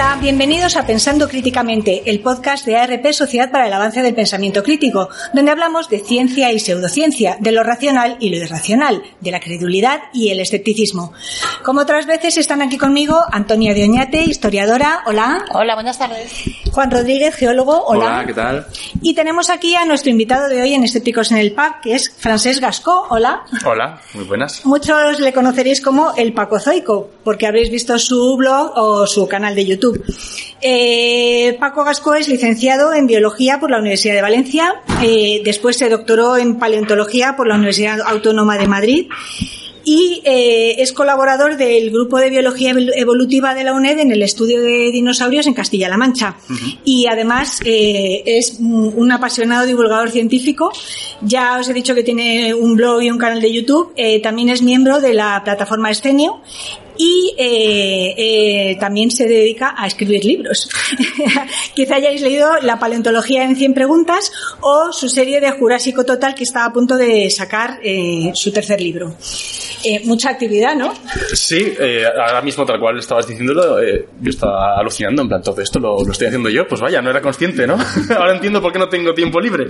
Hola, bienvenidos a Pensando Críticamente, el podcast de ARP Sociedad para el Avance del Pensamiento Crítico, donde hablamos de ciencia y pseudociencia, de lo racional y lo irracional, de la credulidad y el escepticismo. Como otras veces están aquí conmigo Antonia de Oñate, historiadora, hola. Hola, buenas tardes. Juan Rodríguez, geólogo, hola. Hola, ¿qué tal? Y tenemos aquí a nuestro invitado de hoy en Escépticos en el PAC, que es Francés Gascó, hola. Hola, muy buenas. Muchos le conoceréis como el Pacozoico, porque habréis visto su blog o su canal de YouTube. Eh, Paco Gasco es licenciado en Biología por la Universidad de Valencia, eh, después se doctoró en Paleontología por la Universidad Autónoma de Madrid y eh, es colaborador del Grupo de Biología Evolutiva de la UNED en el estudio de dinosaurios en Castilla-La Mancha. Y además eh, es un apasionado divulgador científico. Ya os he dicho que tiene un blog y un canal de YouTube. Eh, también es miembro de la plataforma Escenio y eh, eh, también se dedica a escribir libros. Quizá hayáis leído La paleontología en 100 preguntas o su serie de Jurásico Total que está a punto de sacar eh, su tercer libro. Eh, mucha actividad, ¿no? Sí, eh, ahora mismo tal cual estabas diciéndolo, eh, yo estaba alucinando, en plan, todo esto lo, lo, estoy haciendo yo, pues vaya, no era consciente, ¿no? ahora entiendo por qué no tengo tiempo libre.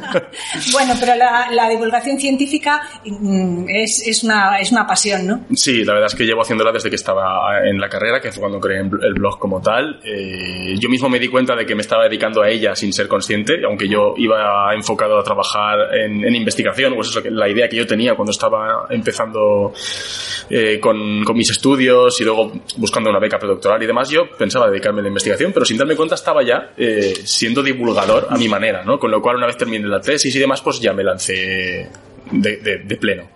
bueno, pero la, la divulgación científica mm, es, es, una, es una pasión, ¿no? Sí, la verdad es que llevo haciéndola desde que estaba en la carrera, que fue cuando creé el blog como tal. Eh, yo mismo me di cuenta de que me estaba dedicando a ella sin ser consciente, aunque yo iba enfocado a trabajar en, investigación, pues eso, la idea que yo tenía cuando estaba empezando eh, con, mis estudios y luego buscando una beca predoctoral y demás, yo pensaba dedicarme a la investigación, pero sin darme cuenta estaba ya eh, siendo divulgador a mi manera, ¿no? Con lo cual una vez terminé la tesis y demás, pues ya me lancé de pleno.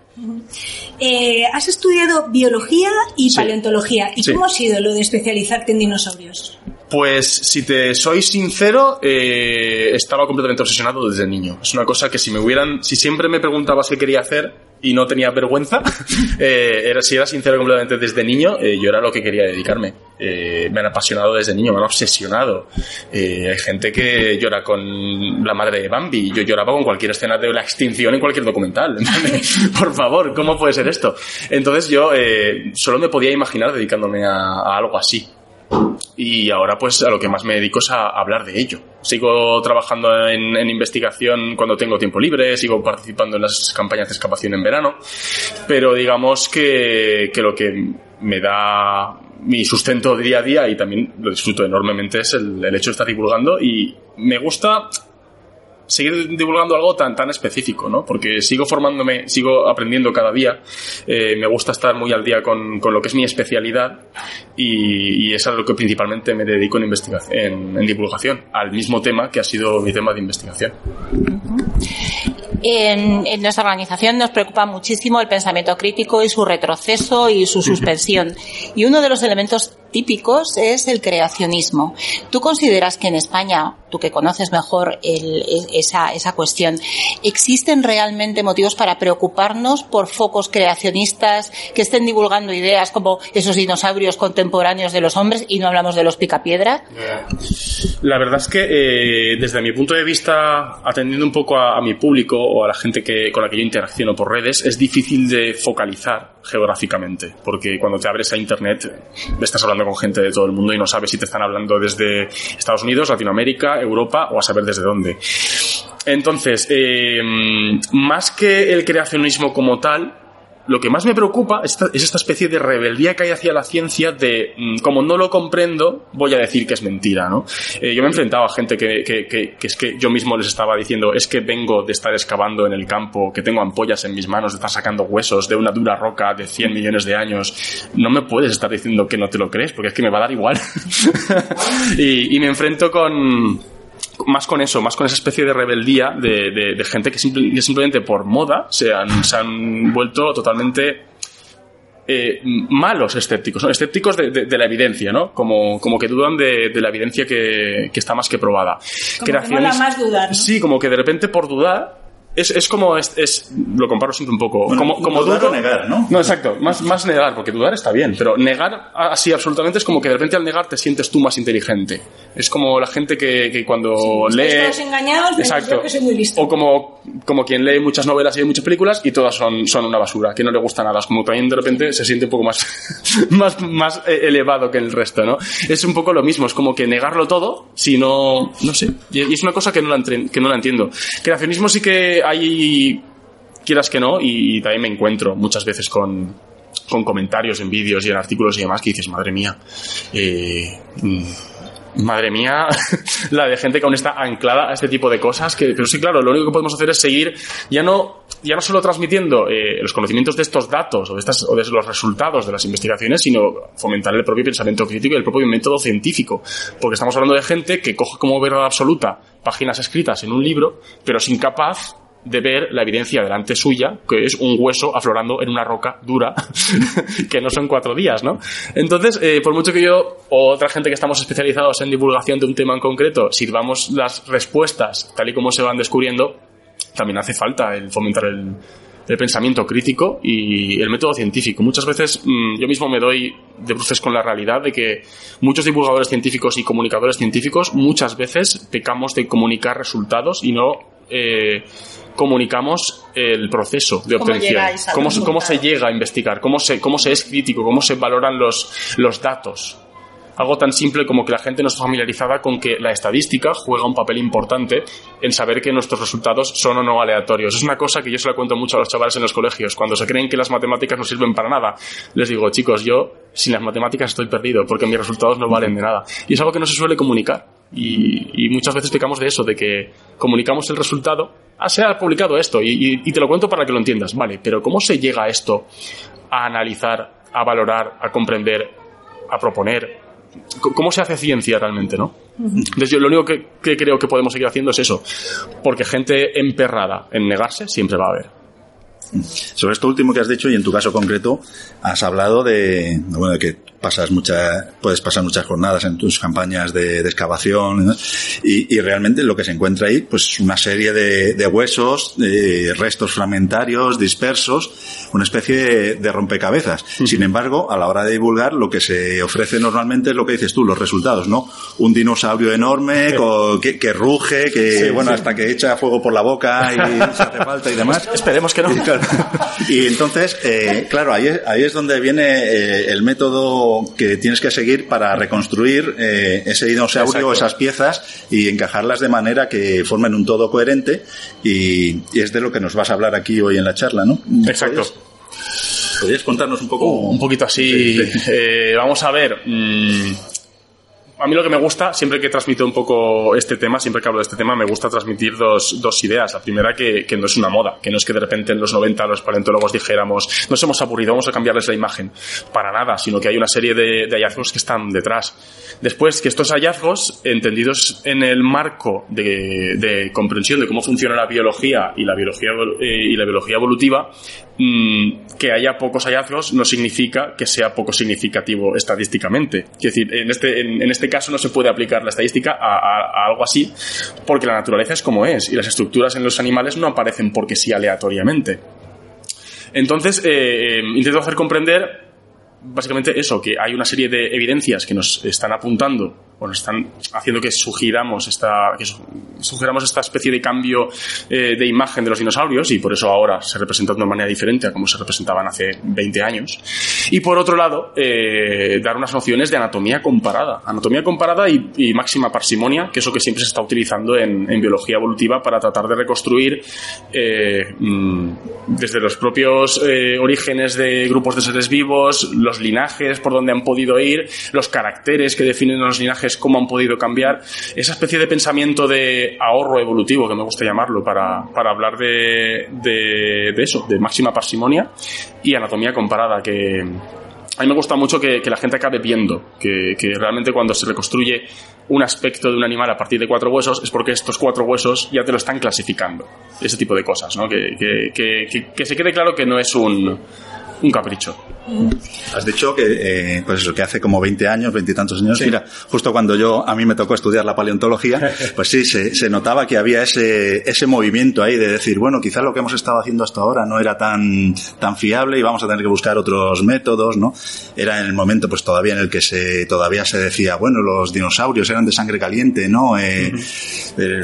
Eh, has estudiado biología y sí. paleontología. ¿Y sí. cómo ha sido lo de especializarte en dinosaurios? Pues si te soy sincero, eh, estaba completamente obsesionado desde niño. Es una cosa que si me hubieran, si siempre me preguntabas qué quería hacer y no tenía vergüenza, eh, era, si era sincero completamente desde niño, eh, yo era lo que quería dedicarme. Eh, me han apasionado desde niño, me han obsesionado. hay gente que llora con la madre de Bambi, yo lloraba con cualquier escena de la extinción en cualquier documental. Por favor, ¿cómo puede ser esto? Entonces yo solo me podía imaginar dedicándome a, a algo así y ahora pues a lo que más me dedico es a hablar de ello. Sigo trabajando en, investigación cuando tengo tiempo libre, sigo participando en las campañas de escapación en verano, pero digamos que, que lo que me da mi sustento día a día y también lo disfruto enormemente es el, el hecho de estar divulgando y me gusta seguir divulgando algo tan, tan específico, ¿no? Porque sigo formándome, sigo aprendiendo cada día, eh, me gusta estar muy al día con, con lo que es mi especialidad y, y, es a lo que principalmente me dedico en, investigación, en, en, divulgación, al mismo tema que ha sido mi tema de investigación. En, en, nuestra organización nos preocupa muchísimo el pensamiento crítico y su retroceso y su suspensión. Y uno de los elementos típicos es el creacionismo. ¿Tú consideras que en España, tú que conoces mejor el, esa, esa cuestión, existen realmente motivos para preocuparnos por focos creacionistas que estén divulgando ideas como esos dinosaurios contemporáneos de los hombres y no hablamos de los picapiedra? La verdad es que eh, desde mi punto de vista, atendiendo un poco a, a mi público o a la gente que, con la que yo interacciono por redes, es difícil de focalizar geográficamente, porque cuando te abres a Internet estás hablando con gente de todo el mundo y no sabes si te están hablando desde Estados Unidos, Latinoamérica, Europa o a saber desde dónde. Entonces, eh, más que el creacionismo como tal, lo que más me preocupa es esta, es esta, especie de rebeldía que hay hacia la ciencia de, mm, como no lo comprendo, voy a decir que es mentira, ¿no? Eh, yo me he enfrentado a gente que, que, es que yo mismo les estaba diciendo, es que vengo de estar excavando en el campo, que tengo ampollas en mis manos, de estar sacando huesos de una dura roca de 100 millones de años. No me puedes estar diciendo que no te lo crees, porque es que me va a dar igual. y, y me enfrento con más con eso, más con esa especie de rebeldía de, de, de gente que, simple, que, simplemente por moda se han, se han vuelto totalmente eh, malos escépticos, ¿no? escépticos de, de, de, la evidencia, ¿no? Como, como que dudan de, la evidencia que, que, está más que probada. Como Creaciones, que más dudar, ¿no? Sí, como que de repente por dudar es, es como, es, es- lo comparo siempre un poco, Bueno, como, como dudar dudo- o negar, ¿no? No, exacto, más, más negar, porque dudar está bien, pero negar así absolutamente es como que de repente al negar te sientes tú más inteligente. Es como la gente que, que cuando lee... todos engañados, menos yo que soy muy listo. O como, como quien lee muchas novelas y muchas películas y todas son, son una basura, que no le gusta nada. Es como también de repente se siente un poco más, más, más eh, elevado que el resto, ¿no? Es un poco lo mismo, es como que negarlo todo, si no, no sé. Y y es una cosa que no la, entre- que no la entiendo. Creacionismo sí que hay, quieras que no, y, también me encuentro muchas veces con, con comentarios en vídeos y en artículos y demás que dices, madre mía, eh, mm, madre mía, la de gente que aún está anclada a este tipo de cosas, que, pero sí, claro, lo único que podemos hacer es seguir, ya no, ya no solo transmitiendo eh, los conocimientos de estos datos o de, estas, o de los resultados de las investigaciones, sino fomentar el propio pensamiento crítico y el propio método científico, porque estamos hablando de gente que coge como verdad absoluta páginas escritas en un libro, pero es incapaz de ver la evidencia delante suya, que es un hueso aflorando en una roca dura, que no son cuatro días, ¿no? Entonces, eh, por mucho que yo o otra gente que estamos especializados en divulgación de un tema en concreto, sirvamos las respuestas tal y como se van descubriendo, también hace falta el fomentar el, pensamiento crítico y el método científico. Muchas veces mm, yo mismo me doy de bruces con la realidad de que muchos divulgadores científicos y comunicadores científicos muchas veces pecamos de comunicar resultados y no eh, comunicamos el proceso de ¿Cómo obtención. Cómo, se- cómo se llega a investigar, cómo se, cómo se es crítico, cómo se valoran los, los datos. Algo tan simple como que la gente no está familiarizada con que la estadística juega un papel importante en saber que nuestros resultados son o no aleatorios. Es una cosa que yo se la cuento mucho a los chavales en los colegios. Cuando se creen que las matemáticas no sirven para nada, les digo, chicos, yo sin las matemáticas estoy perdido porque mis resultados no valen de nada. Y es algo que no se suele comunicar. Y, muchas veces pecamos de eso, de que comunicamos el resultado. Ah, se ha publicado esto y- y te lo cuento para que lo entiendas. Vale, pero ¿cómo se llega a esto? A analizar, a valorar, a comprender, a proponer. ¿Cómo se hace ciencia realmente, no? Entonces yo lo único que, que creo que podemos seguir haciendo es eso. Porque gente emperrada en negarse siempre va a haber. Sobre esto último que has dicho y en tu caso concreto, has hablado de, bueno, de que pasas mucha, puedes pasar muchas jornadas en tus campañas de, de excavación ¿no? y, y realmente lo que se encuentra ahí, pues una serie de, de huesos, de restos fragmentarios, dispersos, una especie de, de rompecabezas. Sin embargo, a la hora de divulgar, lo que se ofrece normalmente es lo que dices tú, los resultados, ¿no? Un dinosaurio enorme que, que ruge, que, bueno, hasta que echa fuego por la boca y se hace falta y demás. Esperemos que no. Y, claro, y entonces, eh, claro, ahí es, ahí es donde viene eh, el método que tienes que seguir para reconstruir eh, ese dinosaurio, Exacto. esas piezas y encajarlas de manera que formen un todo coherente y, y es de lo que nos vas a hablar aquí hoy en la charla, ¿no? Exacto. ¿Podrías, podrías contarnos un poco? un poquito así. Sí, sí. Eh, vamos a ver. mm, a mí lo que me gusta, siempre que transmito un poco este tema, siempre que hablo de este tema, me gusta transmitir dos, dos ideas. La primera, que, que no es una moda, que no es que de repente en los 90 los paleontólogos dijéramos, nos hemos aburrido, vamos a cambiarles la imagen. Para nada, sino que hay una serie de, hallazgos que están detrás. Después, que estos hallazgos, entendidos en el marco de, comprensión de cómo funciona la biología y la biología, eh, y la biología evolutiva, que haya pocos hallazgos no significa que sea poco significativo estadísticamente. Es decir, en este, en, en este caso no se puede aplicar la estadística a, a- algo así, porque la naturaleza es como es y las estructuras en los animales no aparecen porque sí aleatoriamente. Entonces, eh, eh, intento hacer comprender básicamente eso, que hay una serie de evidencias que nos están apuntando o nos están haciendo que sugiramos esta, que su- sugiramos esta especie de cambio eh, de imagen de los dinosaurios y por eso ahora se representan de una manera diferente a como se representaban hace 20 años. Y por otro lado, eh, dar unas nociones de anatomía comparada. Anatomía comparada y, máxima parsimonia, que es lo que siempre se está utilizando en, biología evolutiva para tratar de reconstruir eh, mm, desde los propios orígenes de grupos de seres vivos, los linajes por donde han podido ir, los caracteres que definen los linajes, cómo han podido cambiar, esa especie de pensamiento de ahorro evolutivo, que me gusta llamarlo, para, para hablar de, de, de eso, de máxima parsimonia y anatomía comparada, que, a mí me gusta mucho que, la gente acabe viendo que, que realmente cuando se reconstruye un aspecto de un animal a partir de cuatro huesos es porque estos cuatro huesos ya te lo están clasificando. Ese tipo de cosas, ¿no? Que- que se quede claro que no es un un capricho. Has dicho que, eh, pues eso, que hace como 20 años, 20 y tantos años, mira, justo cuando yo, a mí me tocó estudiar la paleontología, pues sí, se, se, notaba que había ese, ese movimiento ahí de decir, bueno, quizás lo que hemos estado haciendo hasta ahora no era tan, tan fiable y vamos a tener que buscar otros métodos, ¿no? Era en el momento, pues todavía en el que se, todavía se decía, bueno, los dinosaurios eran de sangre caliente, ¿no? Eh, eh,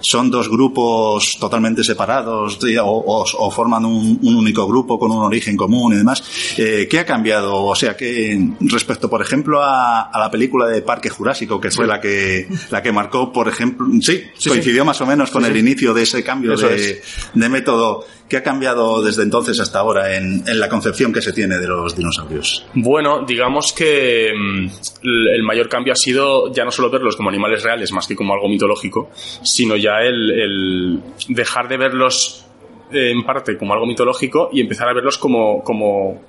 son dos grupos totalmente separados o, o, o forman un, un, único grupo con un origen común y demás. Eh, ¿Qué ha cambiado? O sea, que respecto, por ejemplo, a, a, la película de Parque Jurásico, que fue sí. la que la que marcó, por ejemplo, sí, sí coincidió sí. más o menos con el inicio de ese cambio de, de, método. ¿Qué ha cambiado desde entonces hasta ahora en, la concepción que se tiene de los dinosaurios? Bueno, digamos que mm, el mayor cambio ha sido ya no solo verlos como animales reales, más que como algo mitológico, sino ya el, el dejar de verlos eh, en parte como algo mitológico y empezar a verlos como, como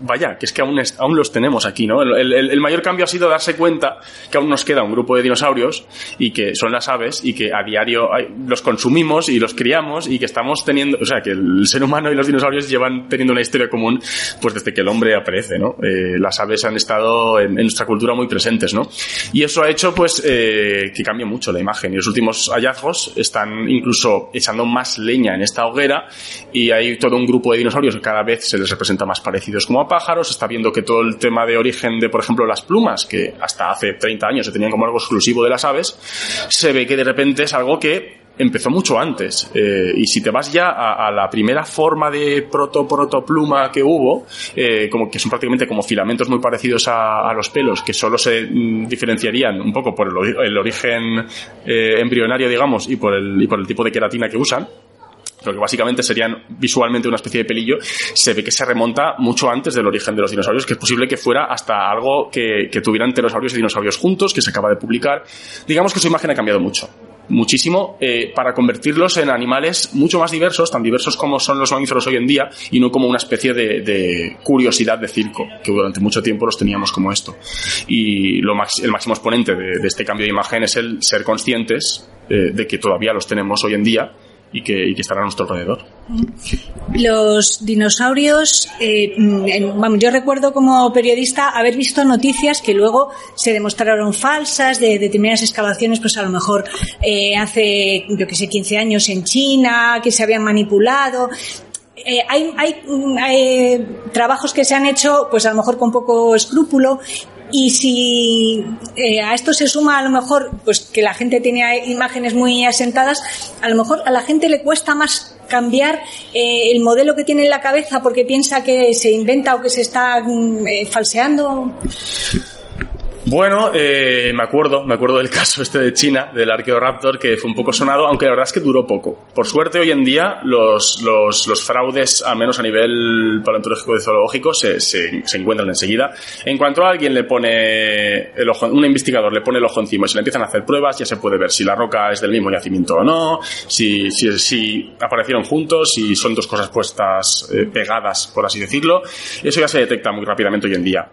vaya, que es que aún, es, aún los tenemos aquí, ¿no? El, el, el, mayor cambio ha sido darse cuenta que aún nos queda un grupo de dinosaurios y que son las aves y que a diario hay, los consumimos y los criamos y que estamos teniendo, o sea, que el ser humano y los dinosaurios llevan teniendo una historia común pues desde que el hombre aparece, ¿no? Eh, las aves han estado en, en, nuestra cultura muy presentes, ¿no? Y eso ha hecho pues eh, que cambie mucho la imagen y los últimos hallazgos están incluso echando más leña en esta hoguera y hay todo un grupo de dinosaurios que cada vez se les representa más parecidos como pájaros, está viendo que todo el tema de origen de, por ejemplo, las plumas, que hasta hace 30 años se tenían como algo exclusivo de las aves, se ve que de repente es algo que empezó mucho antes. Eh, y si te vas ya a, la primera forma de proto-proto-pluma que hubo, eh, como que son prácticamente como filamentos muy parecidos a, a los pelos, que solo se mm, diferenciarían un poco por el, el origen eh, embrionario, digamos, y por, el, y por el tipo de queratina que usan, pero que básicamente serían visualmente una especie de pelillo, se ve que se remonta mucho antes del origen de los dinosaurios, que es posible que fuera hasta algo que, que tuvieran pterosaurios y dinosaurios juntos, que se acaba de publicar. Digamos que su imagen ha cambiado mucho muchísimo eh, para convertirlos en animales mucho más diversos, tan diversos como son los mamíferos hoy en día, y no como una especie de, de curiosidad de circo, que durante mucho tiempo los teníamos como esto. Y lo max, el máximo exponente de, de, este cambio de imagen es el ser conscientes eh, de que todavía los tenemos hoy en día y que, y que estarán a nuestro alrededor. Los dinosaurios, eh, vamos, yo recuerdo como periodista haber visto noticias que luego se demostraron falsas de, de determinadas excavaciones, pues a lo mejor eh, hace, yo que sé, 15 años en China, que se habían manipulado. Eh, hay, hay, hay, trabajos que se han hecho, pues a lo mejor con poco escrúpulo, y si eh, a esto se suma a lo mejor pues que la gente tiene imágenes muy asentadas, a lo mejor a la gente le cuesta más cambiar eh, el modelo que tiene en la cabeza porque piensa que se inventa o que se está eh, falseando. Bueno, eh, me acuerdo, me acuerdo del caso este de China, del Archaeoraptor, que fue un poco sonado, aunque la verdad es que duró poco. Por suerte, hoy en día, los, los, fraudes, al menos a nivel paleontológico y zoológico, se, se, encuentran enseguida. En cuanto a alguien le pone el ojo, un investigador le pone el ojo encima y se le empiezan a hacer pruebas, ya se puede ver si la roca es del mismo yacimiento o no, si, si, si aparecieron juntos, si son dos cosas puestas eh, pegadas, por así decirlo. Eso ya se detecta muy rápidamente hoy en día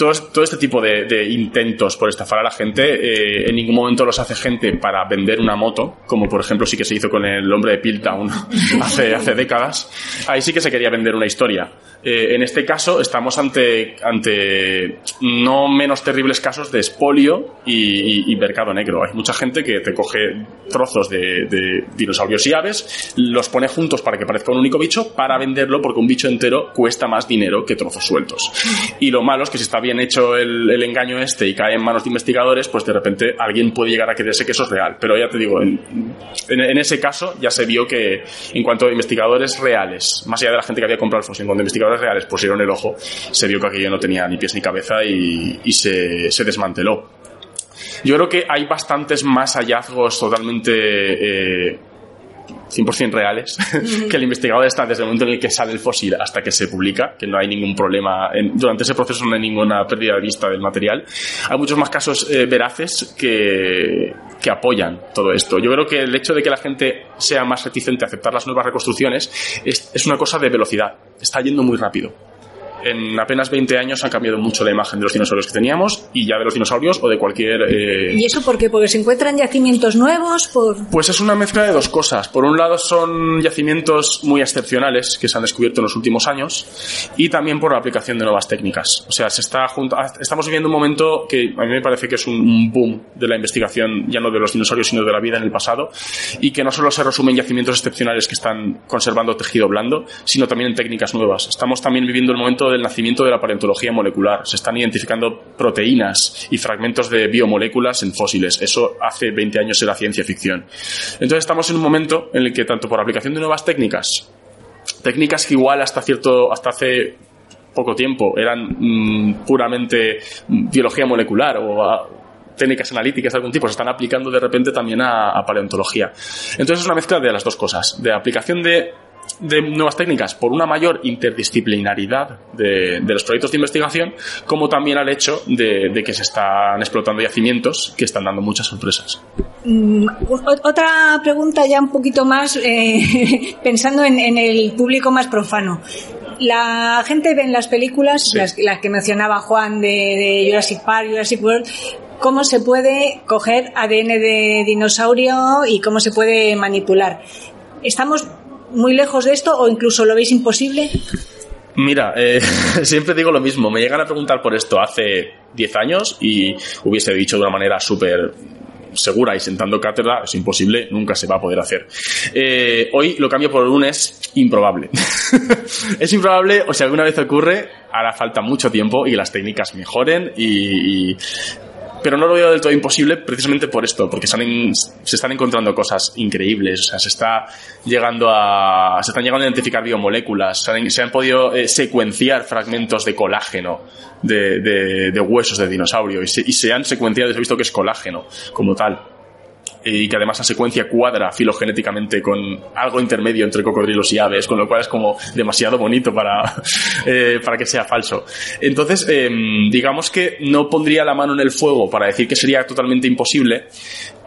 todo, todo este tipo de, de, intentos por estafar a la gente, eh, en ningún momento los hace gente para vender una moto, como por ejemplo sí que se hizo con el hombre de Piltdown hace, hace décadas. Ahí sí que se quería vender una historia. Eh, en este caso estamos ante, ante no menos terribles casos de espolio y, y, y, mercado negro. Hay mucha gente que te coge trozos de, de, dinosaurios y aves, los pone juntos para que parezca un único bicho, para venderlo porque un bicho entero cuesta más dinero que trozos sueltos. Y lo malo es que si está bien hecho el, el engaño este y cae en manos de investigadores, pues de repente alguien puede llegar a creerse que eso es real. Pero ya te digo, en, ese caso ya se vio que en cuanto a investigadores reales, más allá de la gente que había comprado el fósil, en cuanto a investigadores reales pusieron el ojo, se vio que aquello no tenía ni pies ni cabeza y, se, desmanteló. Yo creo que hay bastantes más hallazgos totalmente eh, 100% reales, que el investigador está desde el momento en el que sale el fósil hasta que se publica, que no hay ningún problema, en, durante ese proceso no hay ninguna pérdida de vista del material. Hay muchos más casos eh, veraces que, que apoyan todo esto. Yo creo que el hecho de que la gente sea más reticente a aceptar las nuevas reconstrucciones es, es una cosa de velocidad, está yendo muy rápido en apenas 20 años ha cambiado mucho la imagen de los dinosaurios que teníamos y ya de los dinosaurios o de cualquier... eh, ¿Y eso por qué? ¿Porque se encuentran yacimientos nuevos? Por... Pues es una mezcla de dos cosas. Por un lado son yacimientos muy excepcionales que se han descubierto en los últimos años y también por la aplicación de nuevas técnicas. O sea, se está junto, estamos viviendo un momento que a mí me parece que es un, boom de la investigación, ya no de los dinosaurios, sino de la vida en el pasado y que no solo se resume en yacimientos excepcionales que están conservando tejido blando, sino también en técnicas nuevas. Estamos también viviendo el momento del nacimiento de la paleontología molecular. Se están identificando proteínas y fragmentos de biomoléculas en fósiles. Eso hace 20 años era ciencia ficción. Entonces estamos en un momento en el que tanto por aplicación de nuevas técnicas, técnicas que igual hasta cierto, hasta hace poco tiempo eran mm, puramente biología molecular o a- técnicas analíticas de algún tipo se están aplicando de repente también a, a paleontología. Entonces es una mezcla de las dos cosas, de aplicación de, de nuevas técnicas por una mayor interdisciplinaridad de, de los proyectos de investigación, como también al hecho de, de que se están explotando yacimientos que están dando muchas sorpresas. Mm, Otra pregunta ya un poquito más eh, pensando en, en el público más profano. La gente ve en las películas, Sí. las, las que mencionaba Juan de, de Jurassic Park, Jurassic World, cómo se puede coger ADN de dinosaurio y cómo se puede manipular. ¿Estamos muy lejos de esto o incluso lo veis imposible? Mira, eh, siempre digo lo mismo. Me llegan a preguntar por esto hace 10 años y hubiese dicho de una manera súper segura y sentando cátedra, es imposible, nunca se va a poder hacer. Eh, hoy lo cambio por un es improbable. es improbable, o si alguna vez ocurre, hará falta mucho tiempo y las técnicas mejoren y- pero no lo veo del todo imposible precisamente por esto, porque se, están encontrando cosas increíbles, o sea, se está llegando a, se están llegando a identificar biomoléculas, se han, se han podido eh, secuenciar fragmentos de colágeno de, de- de huesos de dinosaurio y se, y se han secuenciado y se ha visto que es colágeno como tal y que además la secuencia cuadra filogenéticamente con algo intermedio entre cocodrilos y aves, con lo cual es como demasiado bonito para, eh, para que sea falso. Entonces, eh, digamos que no pondría la mano en el fuego para decir que sería totalmente imposible,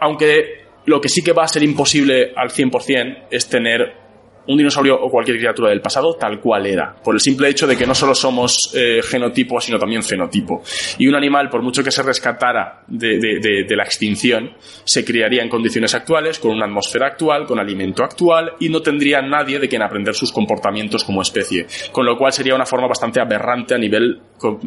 aunque lo que sí que va a ser imposible al 100% es tener un dinosaurio o cualquier criatura del pasado tal cual era, por el simple hecho de que no solo somos eh, genotipo, sino también fenotipo. Y un animal, por mucho que se rescatara de, la extinción, se criaría en condiciones actuales, con una atmósfera actual, con alimento actual, y no tendría nadie de quien aprender sus comportamientos como especie. Con lo cual sería una forma bastante aberrante a nivel co-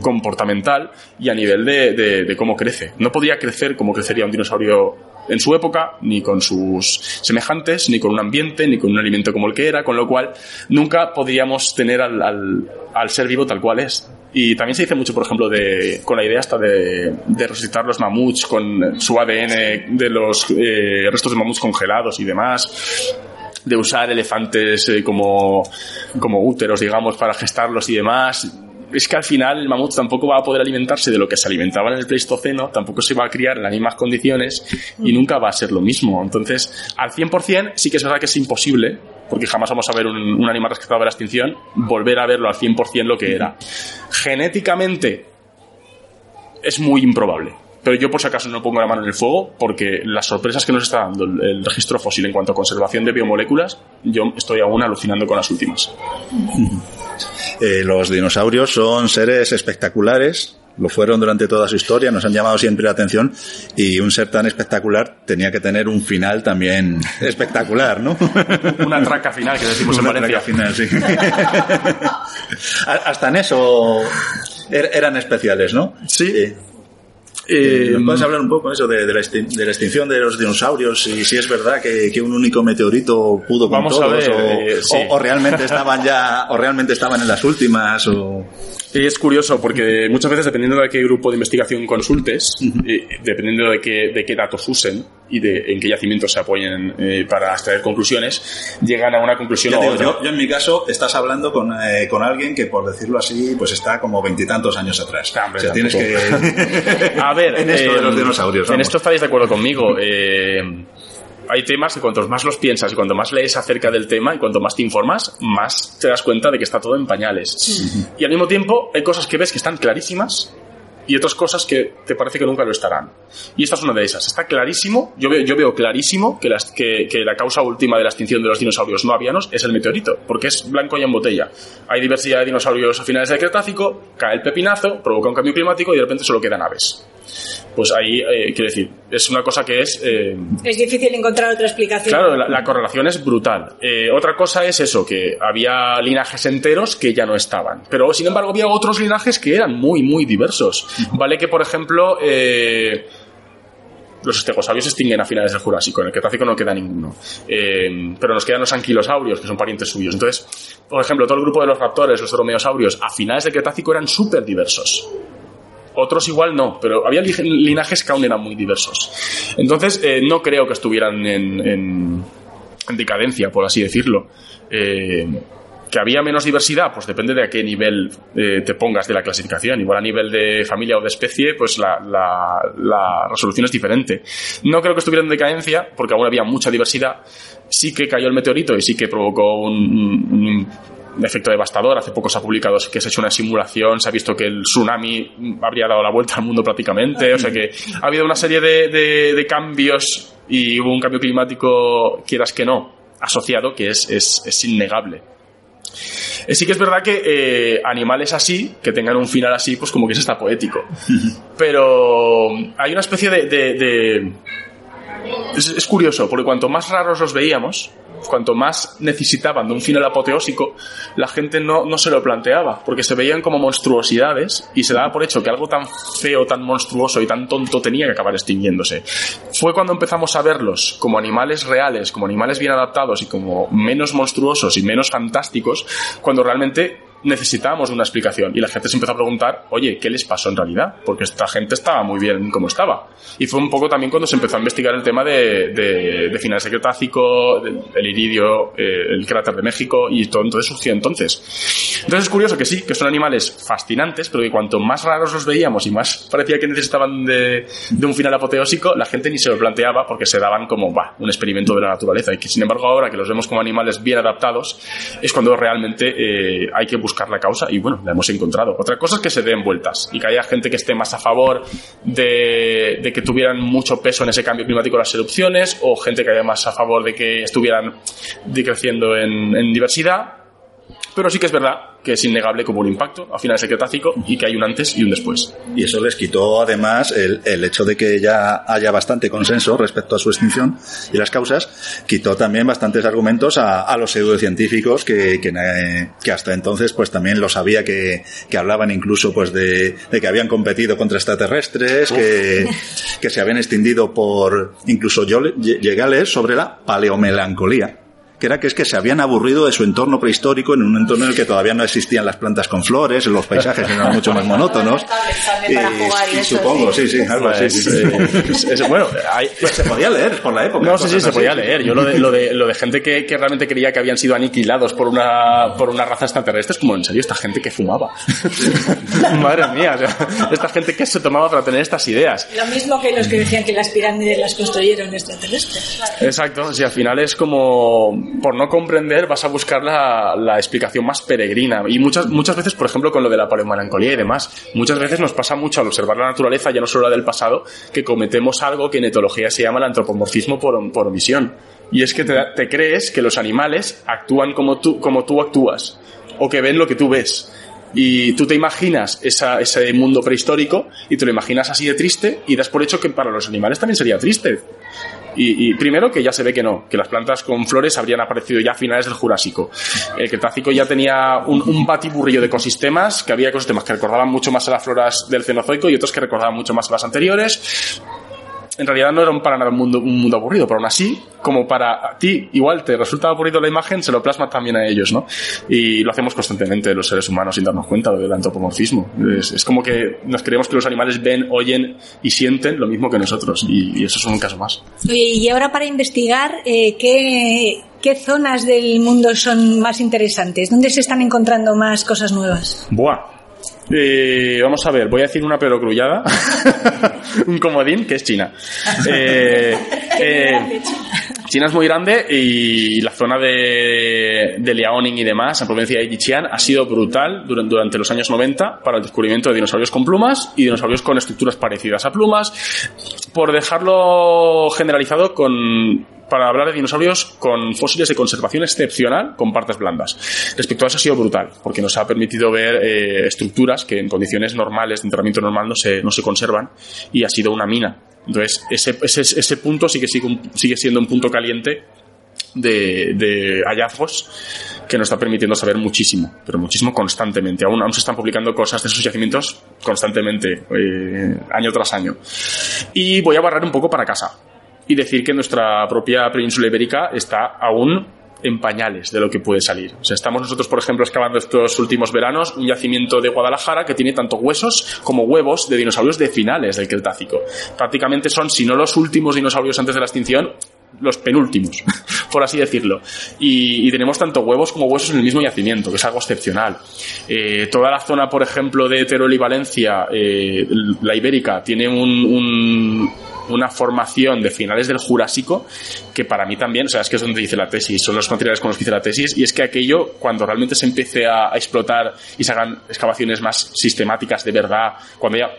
comportamental y a nivel de, cómo crece. No podría crecer como crecería un dinosaurio en su época, ni con sus semejantes, ni con un ambiente, ni con un alimento como el que era, con lo cual nunca podríamos tener al, al- al ser vivo tal cual es. Y también se dice mucho, por ejemplo, de, con la idea hasta de, de resucitar los mamuts con su ADN de los eh, restos de mamuts congelados y demás de usar elefantes eh, como, como úteros, digamos, para gestarlos y demás. Es que al final el mamut tampoco va a poder alimentarse de lo que se alimentaba en el Pleistoceno, tampoco se va a criar en las mismas condiciones y nunca va a ser lo mismo. Entonces, al 100% sí que es verdad que es imposible, porque jamás vamos a ver un, un animal rescatado de la extinción, volver a verlo al 100% lo que era. Genéticamente, es muy improbable. Pero yo por si acaso no pongo la mano en el fuego porque las sorpresas que nos está dando el, el registro fósil en cuanto a conservación de biomoléculas, yo estoy aún alucinando con las últimas. Eh, los dinosaurios son seres espectaculares, lo fueron durante toda su historia, nos han llamado siempre la atención y un ser tan espectacular tenía que tener un final también espectacular, ¿no? Una traca final que decimos en Una Valencia. traca final, sí. Hasta en eso er- eran especiales, ¿no? Sí. Eh, Eh, ¿Nos puedes hablar un poco eso de, de la extin- de la extinción de los dinosaurios y si es verdad que, que un único meteorito pudo con Vamos a todos ver, o, eh, sí. o- o realmente estaban ya o realmente estaban en las últimas o Es curioso porque muchas veces dependiendo de qué grupo de investigación consultes, eh, dependiendo de qué, de qué datos usen y de en qué yacimientos se apoyen eh, para extraer conclusiones, llegan a una conclusión Ya u digo, otra. yo, yo en mi caso estás hablando con, eh, con alguien que por decirlo así pues está como veintitantos años atrás. Ah, hombre, o sea, tienes que A ver, en esto de eh, los dinosaurios. En vamos. esto estaréis de acuerdo conmigo. eh, hay temas que cuanto más los piensas y cuanto más lees acerca del tema y cuanto más te informas, más te das cuenta de que está todo en pañales. Y al mismo tiempo hay cosas que ves que están clarísimas y otras cosas que te parece que nunca lo estarán. Y esta es una de esas. Está clarísimo, yo veo, yo veo clarísimo que, las, que, que la causa última de la extinción de los dinosaurios no avianos es el meteorito, porque es blanco y en botella. Hay diversidad de dinosaurios a finales del Cretácico, cae el pepinazo, provoca un cambio climático y de repente solo quedan aves. Pues ahí, eh, quiero decir, es una cosa que es... eh, Es difícil encontrar otra explicación. Claro, la, la correlación es brutal. Eh, otra cosa es eso, que había linajes enteros que ya no estaban. Pero, sin embargo, había otros linajes que eran muy, muy diversos. Vale que, por ejemplo, eh, los estegosaurios se extinguen a finales del Jurásico. En el Cretácico no queda ninguno. Eh, pero nos quedan los anquilosaurios, que son parientes suyos. Entonces, por ejemplo, todo el grupo de los raptores, los dromeosaurios, a finales del Cretácico eran súper diversos. Otros igual no, pero había li- linajes que aún eran muy diversos. Entonces, eh, no creo que estuvieran en, en- en decadencia, por así decirlo. Eh, que había menos diversidad, pues depende de a qué nivel eh, te pongas de la clasificación. Igual a nivel de familia o de especie, pues la, la- resolución es diferente. No creo que estuviera en decadencia, porque aún había mucha diversidad. Sí que cayó el meteorito y sí que provocó un efecto devastador. Hace poco se ha publicado que se ha hecho una simulación, se ha visto que el tsunami habría dado la vuelta al mundo prácticamente. O sea que ha habido una serie de, de- de cambios y hubo un cambio climático, quieras que no, asociado, que es, es, es innegable. Eh, Sí que es verdad que eh, animales así, que tengan un final así, pues como que es está poético. Pero hay una especie de... de- de- Es, curioso, porque cuanto más raros los veíamos, cuanto más necesitaban de un final apoteósico, la gente no, no se lo planteaba, porque se veían como monstruosidades y se daba por hecho que algo tan feo, tan monstruoso y tan tonto tenía que acabar extinguiéndose. Fue cuando empezamos a verlos como animales reales, como animales bien adaptados y como menos monstruosos y menos fantásticos, cuando realmente necesitábamos una explicación. Y la gente se empezó a preguntar, oye, ¿qué les pasó en realidad? Porque esta gente estaba muy bien como estaba. Y fue un poco también cuando se empezó a investigar el tema de, de, de finales del Cretácico, del- el iridio, eh, el cráter de México y todo entonces surgió entonces. Entonces es curioso que sí, que son animales fascinantes, pero que cuanto más raros los veíamos y más parecía que necesitaban de, de un final apoteósico, la gente ni se lo planteaba porque se daban como, va, un experimento de la naturaleza. Y que sin embargo ahora que los vemos como animales bien adaptados, es cuando realmente eh, hay que buscar la causa y bueno, la hemos encontrado. Otra cosa es que se den vueltas y que haya gente que esté más a favor de, que tuvieran mucho peso en ese cambio climático las erupciones o gente que haya más a favor de que estuvieran decreciendo en, en diversidad. Pero sí que es verdad que es innegable como un impacto a finales del Cretácico y que hay un antes y un después. Y eso les quitó además el, el hecho de que ya haya bastante consenso respecto a su extinción y las causas, quitó también bastantes argumentos a, a los pseudocientíficos que, que, eh, que hasta entonces pues también lo sabía que, que hablaban incluso pues de, de que habían competido contra extraterrestres, que, que se habían extinguido por, incluso yo le- llegué a leer sobre la paleomelancolía que era que es que se habían aburrido de su entorno prehistórico en un entorno en el que todavía no existían las plantas con flores, los paisajes eran mucho más monótonos. Y supongo, sí, sí, algo así. Bueno, hay, Pues se podía leer por la época. No, sí, sí, se podía leer. Yo lo de, lo de, lo de gente que, que realmente creía que habían sido aniquilados por una, por una raza extraterrestre, es como, en serio, esta gente que fumaba. Madre mía, o sea, esta gente que se tomaba para tener estas ideas. Lo mismo que los que decían que las pirámides las construyeron extraterrestres. Exacto, si al final es como, por no comprender, vas a buscar la, la explicación más peregrina. Y muchas, muchas veces, por ejemplo, con lo de la paleomelancolía y demás, muchas veces nos pasa mucho al observar la naturaleza, ya no solo la del pasado, que cometemos algo que en etología se llama el antropomorfismo por, por omisión. Y es que te, crees que los animales actúan como tú, como tú actúas, o que ven lo que tú ves. Y tú te imaginas esa- ese mundo prehistórico y te lo imaginas así de triste y das por hecho que para los animales también sería triste. Y, primero que ya se ve que no, que las plantas con flores habrían aparecido ya a finales del Jurásico. El Cretácico ya tenía un, un batiburrillo de ecosistemas, que había ecosistemas que recordaban mucho más a las floras del Cenozoico y otros que recordaban mucho más a las anteriores. En realidad no era un- para nada un mundo, un mundo aburrido, pero aún así, como para ti igual te resulta aburrido la imagen, se lo plasma también a ellos, ¿no? Y lo hacemos constantemente los seres humanos sin darnos cuenta del antropomorfismo. Es, es como que nos creemos que los animales ven, oyen y sienten lo mismo que nosotros, y, y eso es un caso más. Oye, y ahora para investigar, eh, ¿qué, ¿qué zonas del mundo son más interesantes? ¿Dónde se están encontrando más cosas nuevas? Buah. Eh, vamos a ver, voy a decir una perocrullada. un comodín que es China. Eh, eh, China es muy grande y la zona de, de Liaoning y demás, la provincia de Yixian, ha sido brutal durante, durante los años 90 para el descubrimiento de dinosaurios con plumas y dinosaurios con estructuras parecidas a plumas. Por dejarlo generalizado con para hablar de dinosaurios con fósiles de conservación excepcional con partes blandas. Respecto a eso ha sido brutal, porque nos ha permitido ver eh, estructuras que en condiciones normales de entrenamiento normal no se, no se conservan y ha sido una mina. Entonces, ese, ese, ese punto sigue, sigue siendo un punto caliente de, hallazgos que nos está permitiendo saber muchísimo, pero muchísimo constantemente. Aún, aún se están publicando cosas de esos yacimientos constantemente, eh, año tras año. Y voy a barrar un poco para casa y decir que nuestra propia península ibérica está aún en pañales de lo que puede salir. O sea, estamos nosotros, por ejemplo, excavando estos últimos veranos un yacimiento de Guadalajara que tiene tanto huesos como huevos de dinosaurios de finales del Cretácico. Prácticamente son, si no los últimos dinosaurios antes de la extinción, los penúltimos, por así decirlo. Y, tenemos tanto huevos como huesos en el mismo yacimiento, que es algo excepcional. Eh, toda la zona, por ejemplo, de Teruel y Valencia, eh, la ibérica, tiene un una formación de finales del Jurásico que para mí también, o sea, es que es donde dice la tesis, son los materiales con los que hice la tesis, y es que aquello, cuando realmente se empiece a, a explotar y se hagan excavaciones más sistemáticas de verdad, cuando ya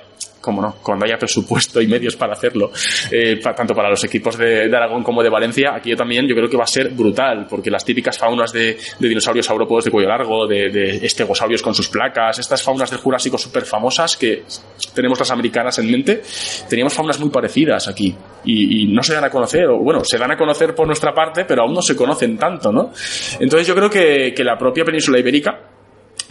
como no, cuando haya presupuesto y medios para hacerlo, eh, tanto para los equipos de, Aragón como de Valencia, aquí yo también yo creo que va a ser brutal, porque las típicas faunas de, dinosaurios saurópodos de cuello largo, de, estegosaurios con sus placas, estas faunas del Jurásico súper famosas que tenemos las americanas en mente, teníamos faunas muy parecidas aquí y, no se dan a conocer, o bueno, se dan a conocer por nuestra parte, pero aún no se conocen tanto, ¿no? Entonces yo creo que la propia península ibérica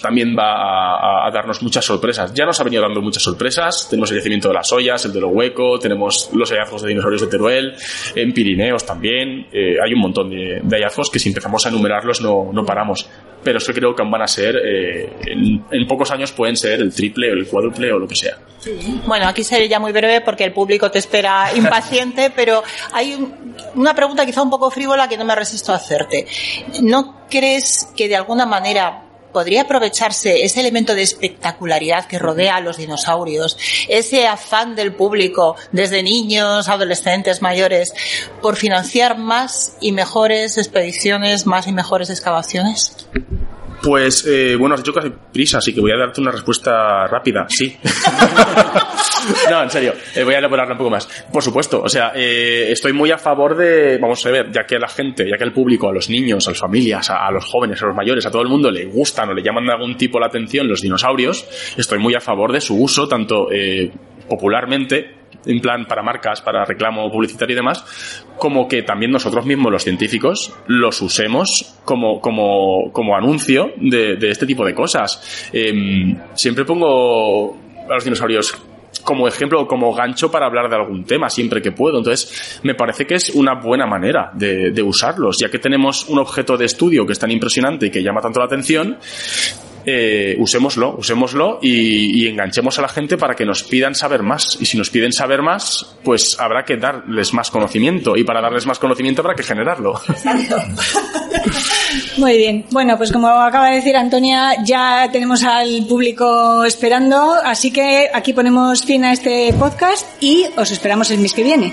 también va a, a, darnos muchas sorpresas. Ya nos ha venido dando muchas sorpresas. Tenemos el yacimiento de las ollas, el de lo hueco, tenemos los hallazgos de dinosaurios de Teruel, en Pirineos también. Eh, hay un montón de, de, hallazgos que si empezamos a enumerarlos no, no paramos. Pero eso creo que van a ser, eh, en, en, pocos años pueden ser el triple o el cuádruple o lo que sea. Bueno, aquí seré ya muy breve porque el público te espera impaciente, pero hay un, una pregunta quizá un poco frívola que no me resisto a hacerte. ¿No crees que de alguna manera podría aprovecharse ese elemento de espectacularidad que rodea a los dinosaurios, ese afán del público, desde niños, adolescentes, mayores, por financiar más y mejores expediciones, más y mejores excavaciones? Pues, eh, bueno, has dicho que hace prisa, así que voy a darte una respuesta rápida. Sí. no, en serio, eh, voy a elaborarla un poco más. Por supuesto, o sea, eh, estoy muy a favor de, vamos a ver, ya que a la gente, ya que al público, a los niños, a las familias, a, a los jóvenes, a los mayores, a todo el mundo le gustan o le llaman de algún tipo la atención los dinosaurios, estoy muy a favor de su uso, tanto eh, popularmente en plan para marcas, para reclamo publicitario y demás, como que también nosotros mismos, los científicos, los usemos como, como, como anuncio de, de este tipo de cosas. Eh, siempre pongo a los dinosaurios como ejemplo como gancho para hablar de algún tema siempre que puedo. Entonces, me parece que es una buena manera de, de usarlos, ya que tenemos un objeto de estudio que es tan impresionante y que llama tanto la atención, eh, usémoslo, usémoslo y, y, enganchemos a la gente para que nos pidan saber más. Y si nos piden saber más, pues habrá que darles más conocimiento. Y para darles más conocimiento habrá que generarlo. Muy bien. Bueno, pues como acaba de decir Antonia, ya tenemos al público esperando. Así que aquí ponemos fin a este podcast y os esperamos el mes que viene.